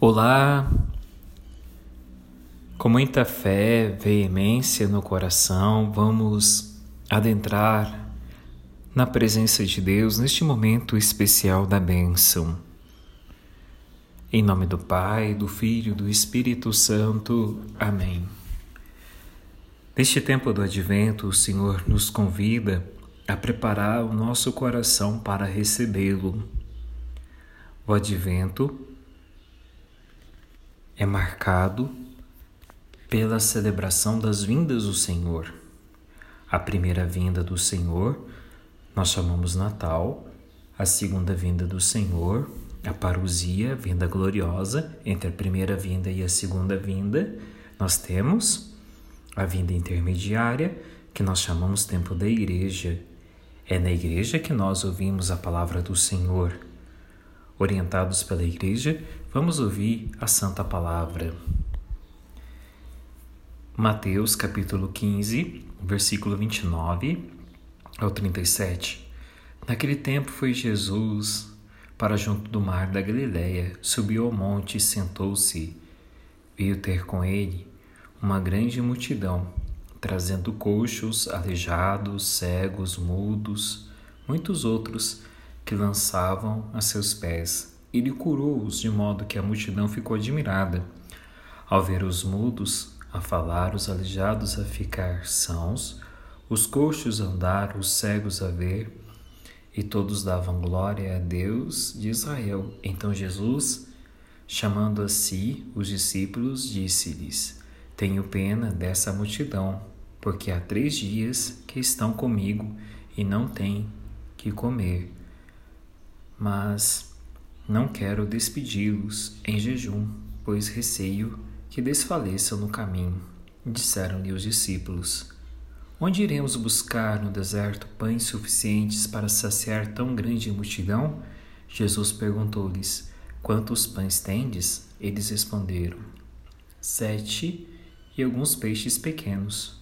Olá, com muita fé, veemência no coração, vamos adentrar na presença de Deus neste momento especial da bênção. Em nome do Pai, do Filho do Espírito Santo. Amém. Neste tempo do advento, o Senhor nos convida a preparar o nosso coração para recebê-lo. O advento é marcado pela celebração das vindas do Senhor. A primeira vinda do Senhor nós chamamos Natal, a segunda vinda do Senhor, a parousia, vinda gloriosa, entre a primeira vinda e a segunda vinda, nós temos a vinda intermediária, que nós chamamos tempo da igreja. É na igreja que nós ouvimos a palavra do Senhor. Orientados pela igreja, Vamos ouvir a Santa Palavra. Mateus capítulo 15, versículo 29 ao 37. Naquele tempo foi Jesus para junto do mar da Galileia, subiu ao monte e sentou-se. Veio ter com ele uma grande multidão, trazendo coxos, aleijados, cegos, mudos, muitos outros que lançavam a seus pés ele curou-os de modo que a multidão ficou admirada. Ao ver os mudos a falar, os aleijados a ficar sãos, os coxos a andar, os cegos a ver, e todos davam glória a Deus de Israel. Então Jesus, chamando a si os discípulos, disse-lhes: Tenho pena dessa multidão, porque há três dias que estão comigo e não têm que comer. Mas não quero despedi-los em jejum, pois receio que desfaleçam no caminho. Disseram-lhe os discípulos: Onde iremos buscar no deserto pães suficientes para saciar tão grande multidão? Jesus perguntou-lhes: Quantos pães tendes? Eles responderam: Sete e alguns peixes pequenos.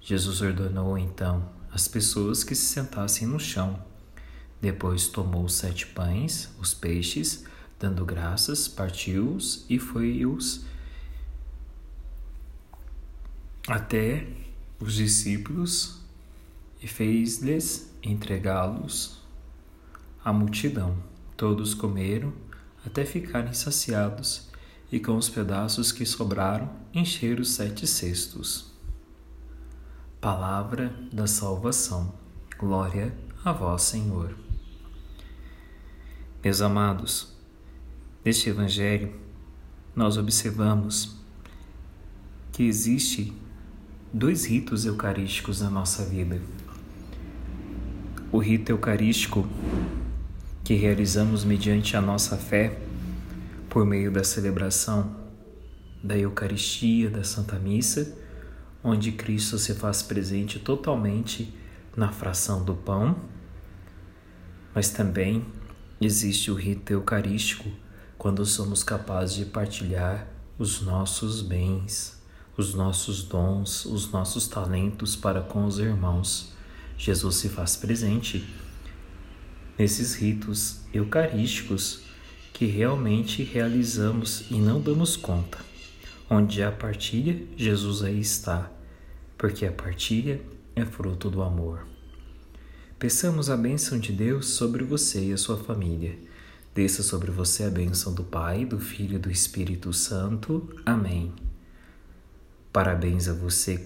Jesus ordenou então às pessoas que se sentassem no chão. Depois tomou os sete pães, os peixes, dando graças, partiu-os e foi-os até os discípulos e fez-lhes entregá-los à multidão. Todos comeram até ficarem saciados e com os pedaços que sobraram encheram os sete cestos. Palavra da salvação. Glória a vós, Senhor. Meus amados, neste Evangelho nós observamos que existe dois ritos eucarísticos na nossa vida. O rito eucarístico que realizamos mediante a nossa fé por meio da celebração da Eucaristia, da Santa Missa, onde Cristo se faz presente totalmente na fração do pão, mas também Existe o rito eucarístico quando somos capazes de partilhar os nossos bens, os nossos dons, os nossos talentos para com os irmãos. Jesus se faz presente nesses ritos eucarísticos que realmente realizamos e não damos conta. Onde há partilha, Jesus aí está, porque a partilha é fruto do amor. Peçamos a bênção de Deus sobre você e a sua família. Desça sobre você a bênção do Pai, do Filho e do Espírito Santo. Amém. Parabéns a você,